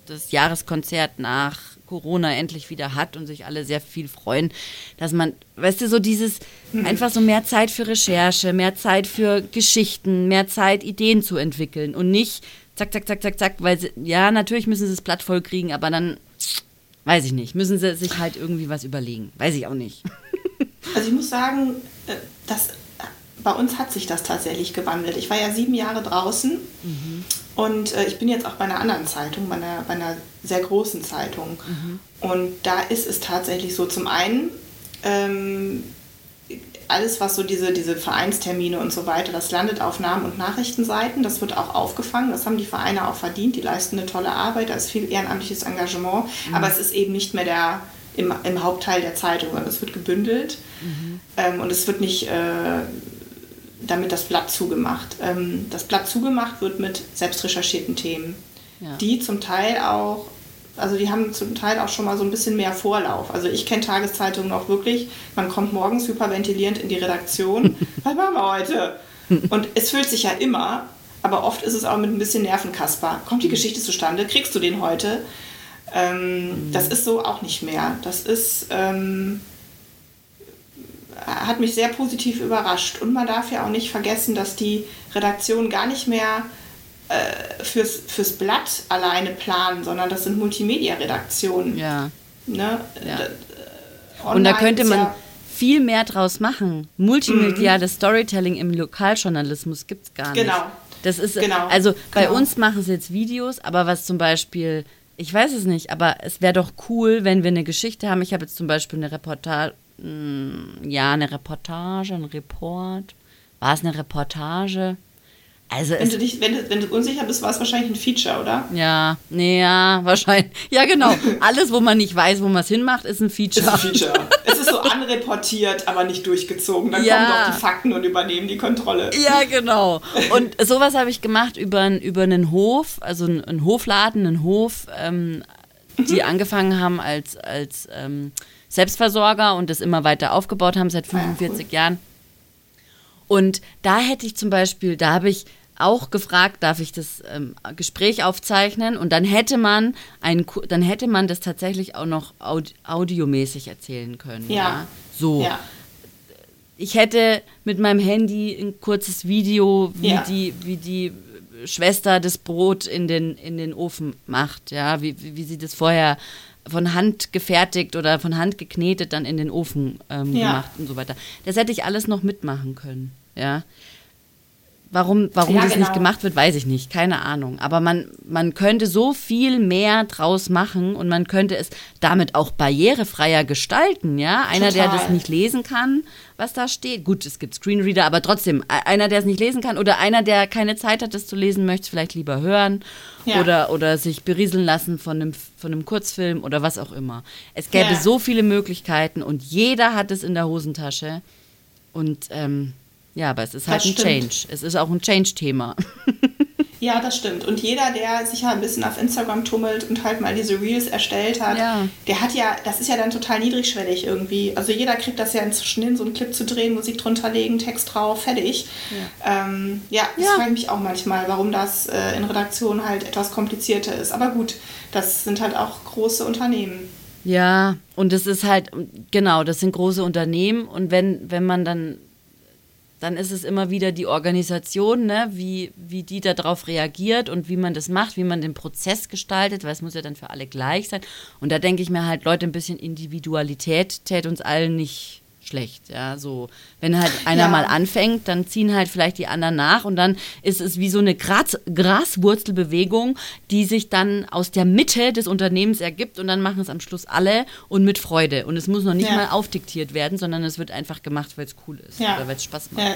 das Jahreskonzert nach Corona endlich wieder hat und sich alle sehr viel freuen, dass man, weißt du, so dieses, einfach so mehr Zeit für Recherche, mehr Zeit für Geschichten, mehr Zeit, Ideen zu entwickeln und nicht zack, zack, zack, zack, zack, weil sie, ja, natürlich müssen sie es platt voll kriegen, aber dann, weiß ich nicht, müssen sie sich halt irgendwie was überlegen. Weiß ich auch nicht. Also ich muss sagen, äh, das, bei uns hat sich das tatsächlich gewandelt. Ich war ja sieben Jahre draußen und äh, ich bin jetzt auch bei einer anderen Zeitung, bei einer, bei einer sehr großen Zeitung. Und da ist es tatsächlich so, zum einen, ähm, alles, was so diese, diese Vereinstermine und so weiter, das landet auf Namen- und Nachrichtenseiten. Das wird auch aufgefangen. Das haben die Vereine auch verdient. Die leisten eine tolle Arbeit. Da ist viel ehrenamtliches Engagement. Aber es ist eben nicht mehr der, im, im Hauptteil der Zeitung, sondern es wird gebündelt. Ähm, und es wird nicht äh, damit das Blatt zugemacht. Ähm, das Blatt zugemacht wird mit selbst recherchierten Themen, Ja. die zum Teil auch, also die haben zum Teil auch schon mal so ein bisschen mehr Vorlauf. Also ich kenne Tageszeitungen noch wirklich, man kommt morgens hyperventilierend in die Redaktion, was machen wir heute? Und es fühlt sich ja immer, aber oft ist es auch mit ein bisschen Nervenkasper. Kommt die Geschichte zustande? Kriegst du den heute? Ähm, Das ist so auch nicht mehr. Das ist, ähm, hat mich sehr positiv überrascht. Und man darf ja auch nicht vergessen, dass die Redaktionen gar nicht mehr äh, fürs, fürs Blatt alleine planen, sondern das sind Multimedia-Redaktionen. Ja. Ne? Ja. Äh, Und da könnte man ja- viel mehr draus machen. Multimediales Storytelling im Lokaljournalismus gibt es gar nicht. Genau. Das ist, Genau. also bei Genau. uns machen sie jetzt Videos, aber was zum Beispiel, ich weiß es nicht, aber es wäre doch cool, wenn wir eine Geschichte haben. Ich habe jetzt zum Beispiel eine Reportage, ja, eine Reportage, ein Report. War es eine Reportage? Also Wenn du, dich, wenn, du, wenn du unsicher bist, war es wahrscheinlich ein Feature, oder? ja, nee, ja, wahrscheinlich. Ja, genau. Alles, wo man nicht weiß, wo man es hinmacht, ist ein Feature. Ist ein Feature. es ist so anreportiert, aber nicht durchgezogen. Dann Ja. kommen doch die Fakten und übernehmen die Kontrolle. Ja, genau. Und sowas habe ich gemacht über, über einen Hof, also einen, einen Hofladen, einen Hof, ähm, die angefangen haben als, als ähm, Selbstversorger und das immer weiter aufgebaut haben seit 45 Jahren. Und da hätte ich zum Beispiel, da habe ich auch gefragt, darf ich das ähm, Gespräch aufzeichnen? Und dann hätte man ein, dann hätte man das tatsächlich auch noch aud audiomäßig erzählen können. Ja. So Ja. ich hätte mit meinem Handy ein kurzes Video, wie, Ja. die, wie die Schwester das Brot in den, in den Ofen macht, ja, wie, wie wie sie das vorher von Hand gefertigt oder von Hand geknetet dann in den Ofen ähm, Ja. gemacht und so weiter. Das hätte ich alles noch mitmachen können, ja. Warum, warum Ja, das nicht genau. gemacht wird, weiß ich nicht. Keine Ahnung. Aber man, man könnte so viel mehr draus machen und man könnte es damit auch barrierefreier gestalten, ja. Einer, der Total. das nicht lesen kann, was da steht. Gut, es gibt Screenreader, aber trotzdem, e- einer, der es nicht lesen kann oder einer, der keine Zeit hat, das zu lesen, möchte es vielleicht lieber hören Ja. oder, oder sich berieseln lassen von einem, von einem Kurzfilm oder was auch immer. Es gäbe Ja. so viele Möglichkeiten und jeder hat es in der Hosentasche. Und ähm, ja, aber es ist halt Das ein stimmt. Change. Es ist auch ein Change-Thema. Ja, das stimmt. Und jeder, der sich ja ein bisschen auf Instagram tummelt und halt mal diese Reels erstellt hat, Ja. der hat ja, das ist ja dann total niedrigschwellig irgendwie. Also jeder kriegt das ja inzwischen hin, so einen Clip zu drehen, Musik drunter legen, Text drauf, fertig. Ja, ähm, ja das Ja. frage ich mich auch manchmal, warum das äh, in Redaktion halt etwas komplizierter ist. Aber gut, das sind halt auch große Unternehmen. Ja, und es ist halt, genau, das sind große Unternehmen und wenn, wenn man dann, dann ist es immer wieder die Organisation, ne, wie, wie die darauf reagiert und wie man das macht, wie man den Prozess gestaltet, weil es muss ja dann für alle gleich sein. Und da denke ich mir halt, Leute, ein bisschen Individualität täte uns allen nicht schlecht, ja, so. Wenn halt einer Ja. mal anfängt, dann ziehen halt vielleicht die anderen nach und dann ist es wie so eine Gras Graswurzelbewegung, die sich dann aus der Mitte des Unternehmens ergibt und dann machen es am Schluss alle und mit Freude. Und es muss noch nicht Ja. mal aufdiktiert werden, sondern es wird einfach gemacht, weil es cool ist Ja. oder weil es Spaß macht. Ja,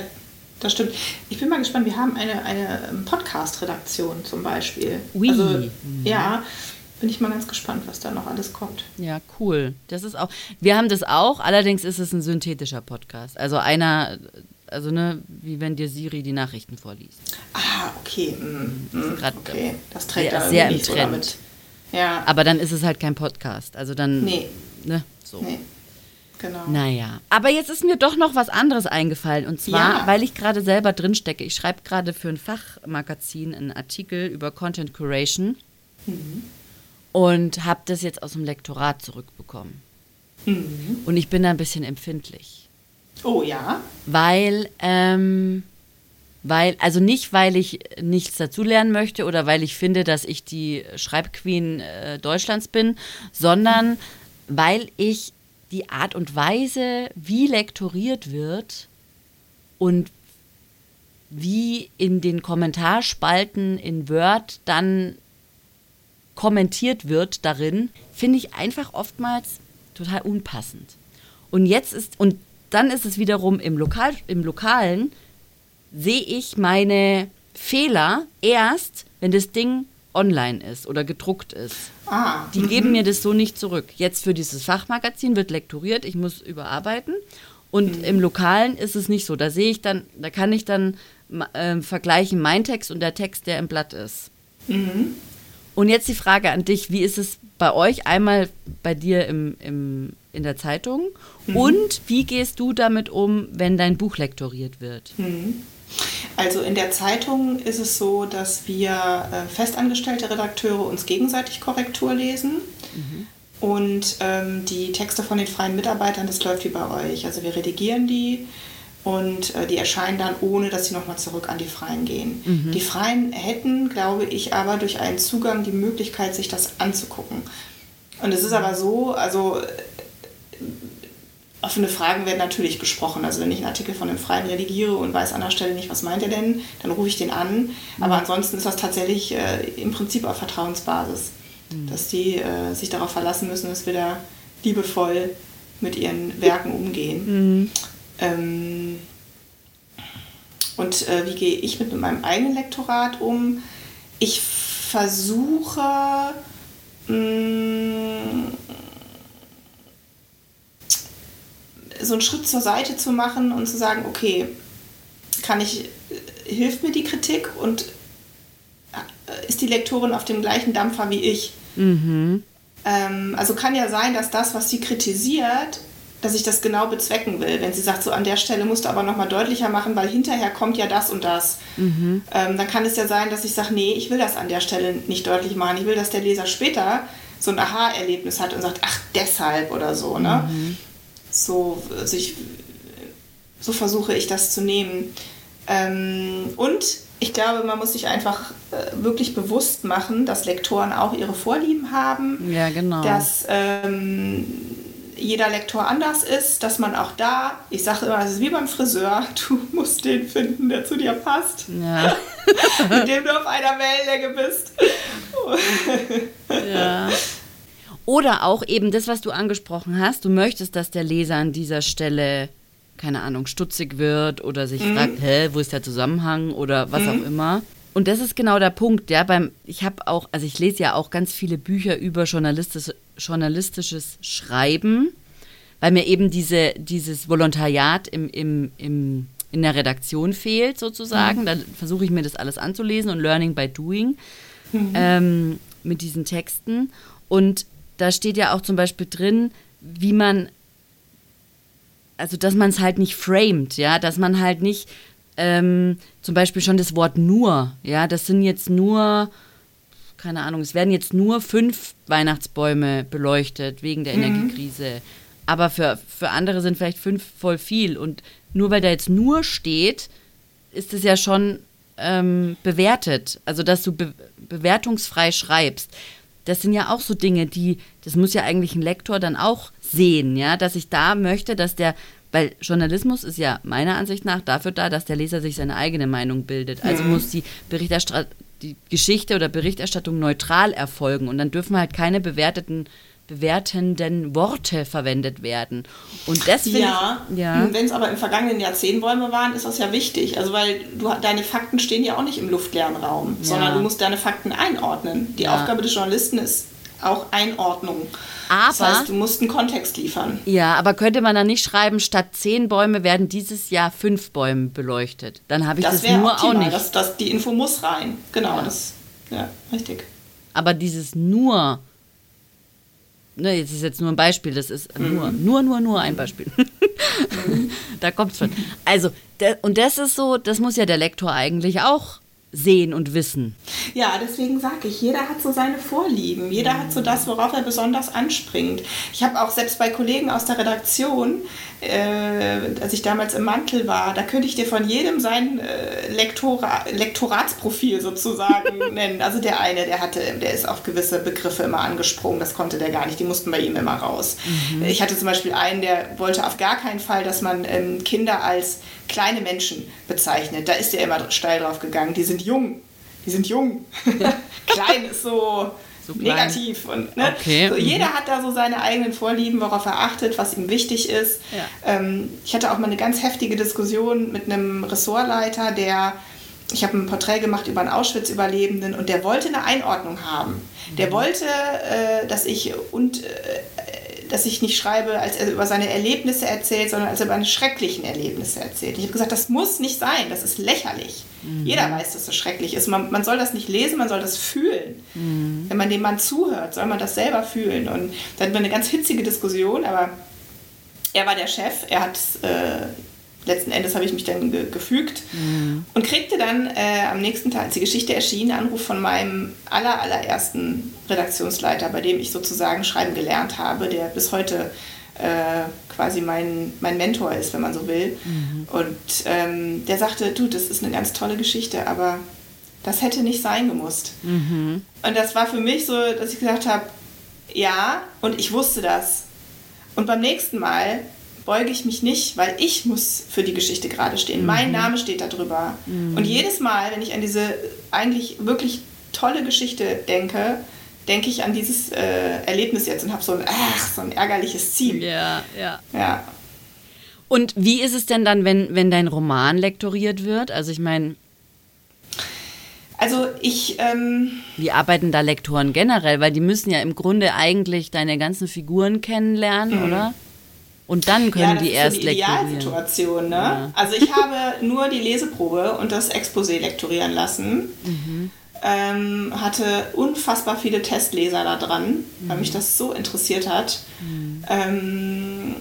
das stimmt. Ich bin mal gespannt, wir haben eine, eine ähm, Podcast-Redaktion zum Beispiel. Ui. Also, Mhm. ja, bin ich mal ganz gespannt, was da noch alles kommt. Ja, cool. Das ist auch. Wir haben das auch, allerdings ist es ein synthetischer Podcast. Also einer, also ne, wie wenn dir Siri die Nachrichten vorliest. Ah, okay. Mm, mm, grad, okay. Das trägt sehr- da sehr im so Trend. damit. Ja, Aber dann ist es halt kein Podcast. Also dann. Nee. Ne, so. nee. Genau. Naja. Aber jetzt ist mir doch noch was anderes eingefallen. Und zwar, Ja. weil ich gerade selber drin stecke. Ich schreibe gerade für ein Fachmagazin einen Artikel über Content Curation. Mhm. Und habe das jetzt aus dem Lektorat zurückbekommen. Mhm. Und ich bin da ein bisschen empfindlich. Oh ja. Weil, ähm, weil, also nicht, weil ich nichts dazulernen möchte oder weil ich finde, dass ich die Schreibqueen äh, Deutschlands bin, sondern weil ich die Art und Weise, wie lektoriert wird und wie in den Kommentarspalten in Word dann kommentiert wird darin, finde ich einfach oftmals total unpassend. Und jetzt ist, und dann ist es wiederum im, Lokal, im Lokalen, sehe ich meine Fehler erst, wenn das Ding online ist oder gedruckt ist. Ah. Die geben mir das so nicht zurück. Jetzt für dieses Fachmagazin wird lektoriert, ich muss überarbeiten. Und im Lokalen ist es nicht so. Da sehe ich dann, da kann ich dann äh, vergleichen mein Text und der Text, der im Blatt ist. Mhm. Und jetzt die Frage an dich, wie ist es bei euch einmal bei dir im, im, in der Zeitung und wie gehst du damit um, wenn dein Buch lektoriert wird? Also in der Zeitung ist es so, dass wir äh, festangestellte Redakteure uns gegenseitig Korrektur lesen. Und ähm, die Texte von den freien Mitarbeitern, das läuft wie bei euch. Also wir redigieren die und äh, die erscheinen dann, ohne dass sie nochmal zurück an die Freien gehen. Die Freien hätten, glaube ich, aber durch einen Zugang die Möglichkeit, sich das anzugucken. Und es ist aber so, also offene Fragen werden natürlich besprochen. Also wenn ich einen Artikel von einem Freien redigiere und weiß an der Stelle nicht, was meint er denn, dann rufe ich den an. Aber ansonsten ist das tatsächlich äh, im Prinzip auf Vertrauensbasis, dass die äh, sich darauf verlassen müssen, dass wir da liebevoll mit ihren Werken umgehen. Ähm, und äh, wie gehe ich mit meinem eigenen Lektorat um? Ich versuche, mh, so einen Schritt zur Seite zu machen und zu sagen, okay, kann ich, äh, hilft mir die Kritik und äh, ist die Lektorin auf dem gleichen Dampfer wie ich? Ähm, also kann ja sein, dass das, was sie kritisiert, dass ich das genau bezwecken will. Wenn sie sagt, so an der Stelle musst du aber nochmal deutlicher machen, weil hinterher kommt ja das und das. Ähm, dann kann es ja sein, dass ich sage, nee, ich will das an der Stelle nicht deutlich machen. Ich will, dass der Leser später so ein Aha-Erlebnis hat und sagt, ach, deshalb oder so. Ne? So, also ich, So versuche ich das zu nehmen. Ähm, und ich glaube, man muss sich einfach äh, wirklich bewusst machen, dass Lektoren auch ihre Vorlieben haben. Ja, genau. Dass ähm, jeder Lektor anders ist, dass man auch da, ich sage immer, es ist wie beim Friseur, du musst den finden, der zu dir passt. Ja. mit dem du auf einer Wellenlänge bist. ja. Oder auch eben das, was du angesprochen hast, du möchtest, dass der Leser an dieser Stelle, keine Ahnung, stutzig wird oder sich mhm. fragt, hä, wo ist der Zusammenhang oder was mhm. auch immer. Und das ist genau der Punkt, ja, beim, ich habe auch, also ich lese ja auch ganz viele Bücher über journalistisch, journalistisches Schreiben, weil mir eben diese, dieses Volontariat im, im, im, in der Redaktion fehlt, sozusagen. Mhm. Da versuche ich mir das alles anzulesen und Learning by Doing mhm. ähm, mit diesen Texten. Und da steht ja auch zum Beispiel drin, wie man, also dass man es halt nicht framed, ja, dass man halt nicht ähm, zum Beispiel schon das Wort nur, ja, das sind jetzt nur, keine Ahnung, es werden jetzt nur fünf Weihnachtsbäume beleuchtet wegen der mhm. Energiekrise. Aber für, für andere sind vielleicht fünf voll viel. Und nur weil da jetzt nur steht, ist es ja schon ähm, bewertet. Also, dass du be bewertungsfrei schreibst das sind ja auch so Dinge, die, das muss ja eigentlich ein Lektor dann auch sehen, ja, dass ich da möchte, dass der, weil Journalismus ist ja meiner Ansicht nach dafür da, dass der Leser sich seine eigene Meinung bildet. Also muss die Berichterstattung, die Geschichte oder Berichterstattung neutral erfolgen und dann dürfen halt keine bewerteten bewertenden Worte verwendet werden. Und deswegen. Ja, ja. Hm, wenn es aber im vergangenen Jahr zehn Bäume waren, ist das ja wichtig. Also, weil du, deine Fakten stehen ja auch nicht im luftleeren Raum, ja. sondern du musst deine Fakten einordnen. Die ja. Aufgabe des Journalisten ist auch Einordnung. Aber, das heißt, du musst einen Kontext liefern. Ja, aber könnte man dann nicht schreiben, statt zehn Bäume werden dieses Jahr fünf Bäume beleuchtet? Dann habe ich das, das nur optimal. auch nicht. Das, das, die Info muss rein. Genau, ja. das, ja, richtig. Aber dieses nur ne, jetzt ist jetzt nur ein Beispiel, das ist mhm. nur, nur, nur, nur ein Beispiel. Mhm. da kommt es schon. Also, der, und das ist so, das muss ja der Lektor eigentlich auch sehen und wissen. Ja, deswegen sage ich, jeder hat so seine Vorlieben, jeder hat so das, worauf er besonders anspringt. Ich habe auch selbst bei Kollegen aus der Redaktion, äh, als ich damals im Mantel war, da könnte ich dir von jedem sein äh, Lektora Lektoratsprofil sozusagen nennen. Also der eine, der hatte, der ist auf gewisse Begriffe immer angesprungen, das konnte der gar nicht, die mussten bei ihm immer raus. Mhm. Ich hatte zum Beispiel einen, der wollte auf gar keinen Fall, dass man ähm, Kinder als kleine Menschen bezeichnet. Da ist er immer steil drauf gegangen. Die sind jung. Die sind jung. Klein ist so, so negativ. Und, ne? okay. so, jeder mhm. hat da so seine eigenen Vorlieben, worauf er achtet, was ihm wichtig ist. Ja. Ähm, ich hatte auch mal eine ganz heftige Diskussion mit einem Ressortleiter, der ich habe ein Porträt gemacht über einen Auschwitz-Überlebenden und der wollte eine Einordnung haben. Der mhm. wollte, äh, dass ich und äh, dass ich nicht schreibe, als er über seine Erlebnisse erzählt, sondern als er über seine schrecklichen Erlebnisse erzählt. Ich habe gesagt, das muss nicht sein, das ist lächerlich. Mhm. Jeder weiß, dass das schrecklich ist. Man, man, soll das nicht lesen, man soll das fühlen. Mhm. Wenn man dem Mann zuhört, soll man das selber fühlen. Und dann hatten wir eine ganz hitzige Diskussion, aber er war der Chef, er hat äh, letzten Endes habe ich mich dann ge gefügt mhm. und kriegte dann äh, am nächsten Tag, als die Geschichte erschien, einen Anruf von meinem aller, allerersten Redaktionsleiter, bei dem ich sozusagen schreiben gelernt habe, der bis heute äh, quasi mein, mein Mentor ist, wenn man so will. Mhm. Und ähm, der sagte, du, das ist eine ganz tolle Geschichte, aber das hätte nicht sein gemusst. Mhm. Und das war für mich so, dass ich gesagt habe, ja, und ich wusste das. Und beim nächsten Mal beuge ich mich nicht, weil ich muss für die Geschichte gerade stehen. Mhm. Mein Name steht da drüber. Mhm. Und jedes Mal, wenn ich an diese eigentlich wirklich tolle Geschichte denke, denke ich an dieses äh, Erlebnis jetzt und habe so ein, ach, so ein ärgerliches Ziel. Ja, ja. Ja. Und wie ist es denn dann, wenn, wenn dein Roman lektoriert wird? Also ich meine... Also ich... Ähm, wie arbeiten da Lektoren generell? Weil die müssen ja im Grunde eigentlich deine ganzen Figuren kennenlernen, mhm. oder? Und dann können ja, die erst so die Idealsituation, ne? Ja. Also ich habe nur die Leseprobe und das Exposé lektorieren lassen. Mhm. Ähm, hatte unfassbar viele Testleser da dran, mhm. weil mich das so interessiert hat. Mhm. Ähm,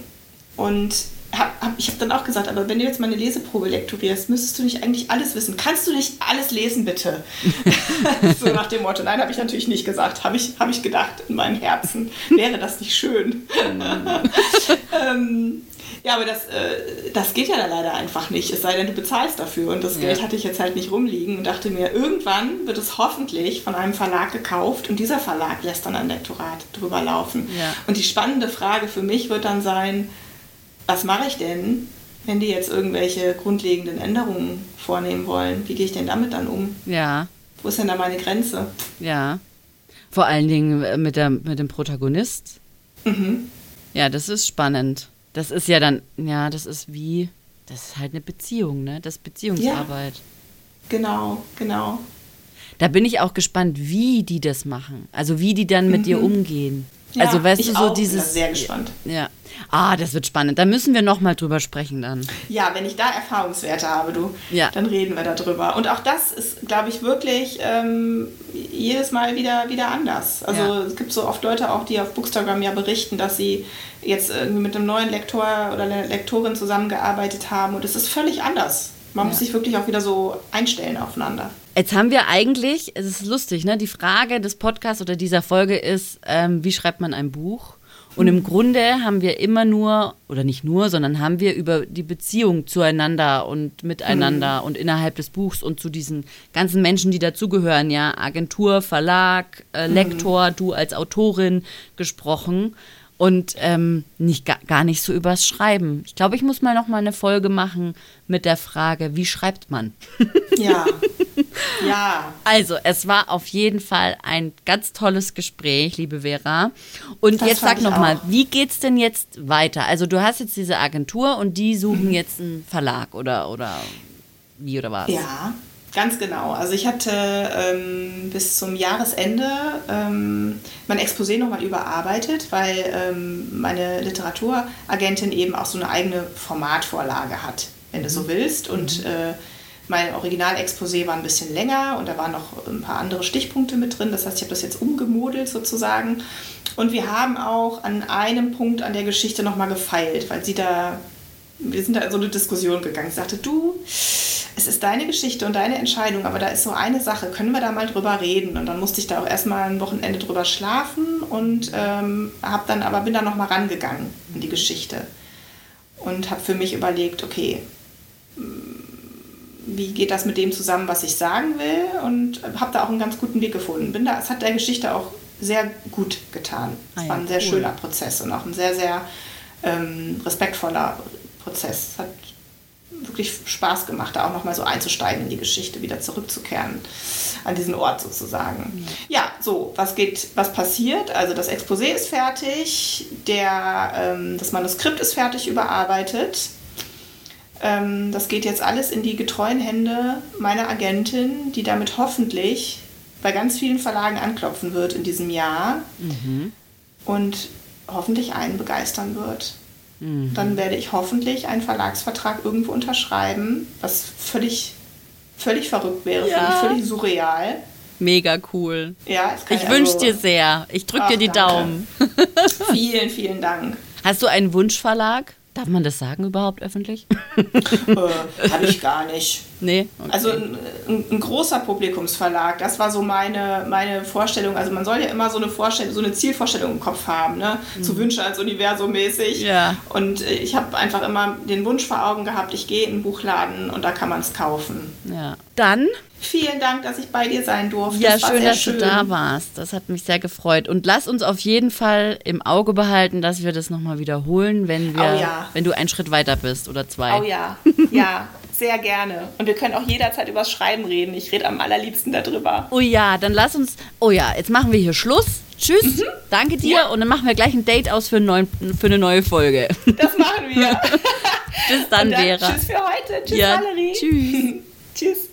und hab, hab, ich habe dann auch gesagt, aber wenn du jetzt mal eine Leseprobe lektorierst, müsstest du nicht eigentlich alles wissen. Kannst du nicht alles lesen, bitte? so nach dem Motto. Nein, habe ich natürlich nicht gesagt. Habe ich, hab ich gedacht in meinem Herzen. Wäre das nicht schön? ähm, Ja, aber das, äh, das geht ja da leider einfach nicht, es sei denn, du bezahlst dafür. Und das Ja. Geld hatte ich jetzt halt nicht rumliegen und dachte mir, irgendwann wird es hoffentlich von einem Verlag gekauft und dieser Verlag lässt dann ein Lektorat drüber laufen. Ja. Und die spannende Frage für mich wird dann sein, was mache ich denn, wenn die jetzt irgendwelche grundlegenden Änderungen vornehmen wollen? Wie gehe ich denn damit dann um? Ja, Wo ist denn da meine Grenze? ja. Vor allen Dingen äh, mit, der, mit dem Protagonist. Mhm. Ja, das ist spannend. Das ist ja dann, ja, das ist wie, das ist halt eine Beziehung, ne? Das ist Beziehungsarbeit. Genau, genau. Da bin ich auch gespannt, wie die das machen. Also wie die dann mit dir umgehen. Ja, also weißt ich du, so auch, bin dieses. da sehr gespannt. Ja. Ah, das wird spannend. Da müssen wir nochmal drüber sprechen dann. Ja, wenn ich da Erfahrungswerte habe, du, Ja. dann reden wir darüber. Und auch das ist, glaube ich, wirklich ähm, jedes Mal wieder, wieder anders. Also Ja. es gibt so oft Leute auch, die auf Bookstagram ja berichten, dass sie jetzt irgendwie mit einem neuen Lektor oder einer Lektorin zusammengearbeitet haben und es ist völlig anders. Man muss sich wirklich auch wieder so einstellen aufeinander. Jetzt haben wir eigentlich, es ist lustig, ne? Die Frage des Podcasts oder dieser Folge ist, ähm, wie schreibt man ein Buch? Und im Grunde haben wir immer nur, oder nicht nur, sondern haben wir über die Beziehung zueinander und miteinander und innerhalb des Buchs und zu diesen ganzen Menschen, die dazugehören, ja, Agentur, Verlag, äh, Lektor, du als Autorin gesprochen und ähm, nicht, gar, nicht so übers Schreiben. Ich glaube, ich muss mal noch mal eine Folge machen mit der Frage, wie schreibt man? Ja. ja. Also, es war auf jeden Fall ein ganz tolles Gespräch, liebe Vera. Und Das jetzt sag noch mal, auch. wie geht's denn jetzt weiter? Also, du hast jetzt diese Agentur und die suchen jetzt einen Verlag oder oder wie oder was? Ja, ganz genau. Also ich hatte ähm, bis zum Jahresende ähm, mein Exposé nochmal überarbeitet, weil ähm, meine Literaturagentin eben auch so eine eigene Formatvorlage hat, wenn du so willst. Und äh, mein Originalexposé war ein bisschen länger und da waren noch ein paar andere Stichpunkte mit drin. Das heißt, ich habe das jetzt umgemodelt sozusagen. Und wir haben auch an einem Punkt an der Geschichte nochmal gefeilt, weil sie da wir sind da in so eine Diskussion gegangen. Ich sagte, du, es ist deine Geschichte und deine Entscheidung, aber da ist so eine Sache, können wir da mal drüber reden? Und dann musste ich da auch erstmal ein Wochenende drüber schlafen und ähm, habe dann aber bin dann noch mal rangegangen in die Geschichte und habe für mich überlegt, okay, wie geht das mit dem zusammen, was ich sagen will? Und habe da auch einen ganz guten Weg gefunden. Bin da, es hat der Geschichte auch sehr gut getan. Ah Es ja, war ein sehr cool. schöner Prozess und auch ein sehr, sehr ähm, respektvoller Prozess. Es hat wirklich Spaß gemacht, da auch nochmal so einzusteigen in die Geschichte, wieder zurückzukehren an diesen Ort sozusagen. Ja, so, was geht, was passiert? Also das Exposé ist fertig, der, ähm, das Manuskript ist fertig überarbeitet. Ähm, das geht jetzt alles in die getreuen Hände meiner Agentin, die damit hoffentlich bei ganz vielen Verlagen anklopfen wird in diesem Jahr und hoffentlich einen begeistern wird. Dann werde ich hoffentlich einen Verlagsvertrag irgendwo unterschreiben, was völlig, völlig verrückt wäre, Ja. völlig surreal. Mega cool. Ja, Ich ja wünsche also- dir sehr. Ich drücke dir die danke. Daumen. Vielen, vielen Dank. Hast du einen Wunschverlag? Darf man das sagen überhaupt öffentlich? äh, Habe ich gar nicht. Nee. Okay. Also ein, ein, ein großer Publikumsverlag, das war so meine, meine Vorstellung. Also man soll ja immer so eine Vorstellung, so eine Zielvorstellung im Kopf haben, ne? So Wünsche als Universum mäßig. Mhm. Ja. Und ich habe einfach immer den Wunsch vor Augen gehabt, ich gehe in einen Buchladen und da kann man es kaufen. ja. Dann Vielen Dank, dass ich bei dir sein durfte. Ja, Das schön, dass du da warst. Das hat mich sehr gefreut. Und lass uns auf jeden Fall im Auge behalten, dass wir das nochmal wiederholen, wenn wir, Oh ja. wenn du einen Schritt weiter bist oder zwei. Oh ja, ja, sehr gerne. Und wir können auch jederzeit übers Schreiben reden. Ich rede am allerliebsten darüber. Oh ja, dann lass uns. Oh ja, jetzt machen wir hier Schluss. Tschüss, danke dir Mhm. Ja. und dann machen wir gleich ein Date aus für, einen neuen, für eine neue Folge. Das machen wir. Bis dann, dann Vera. Tschüss für heute. Tschüss, Ja, Valerie. tschüss. tschüss.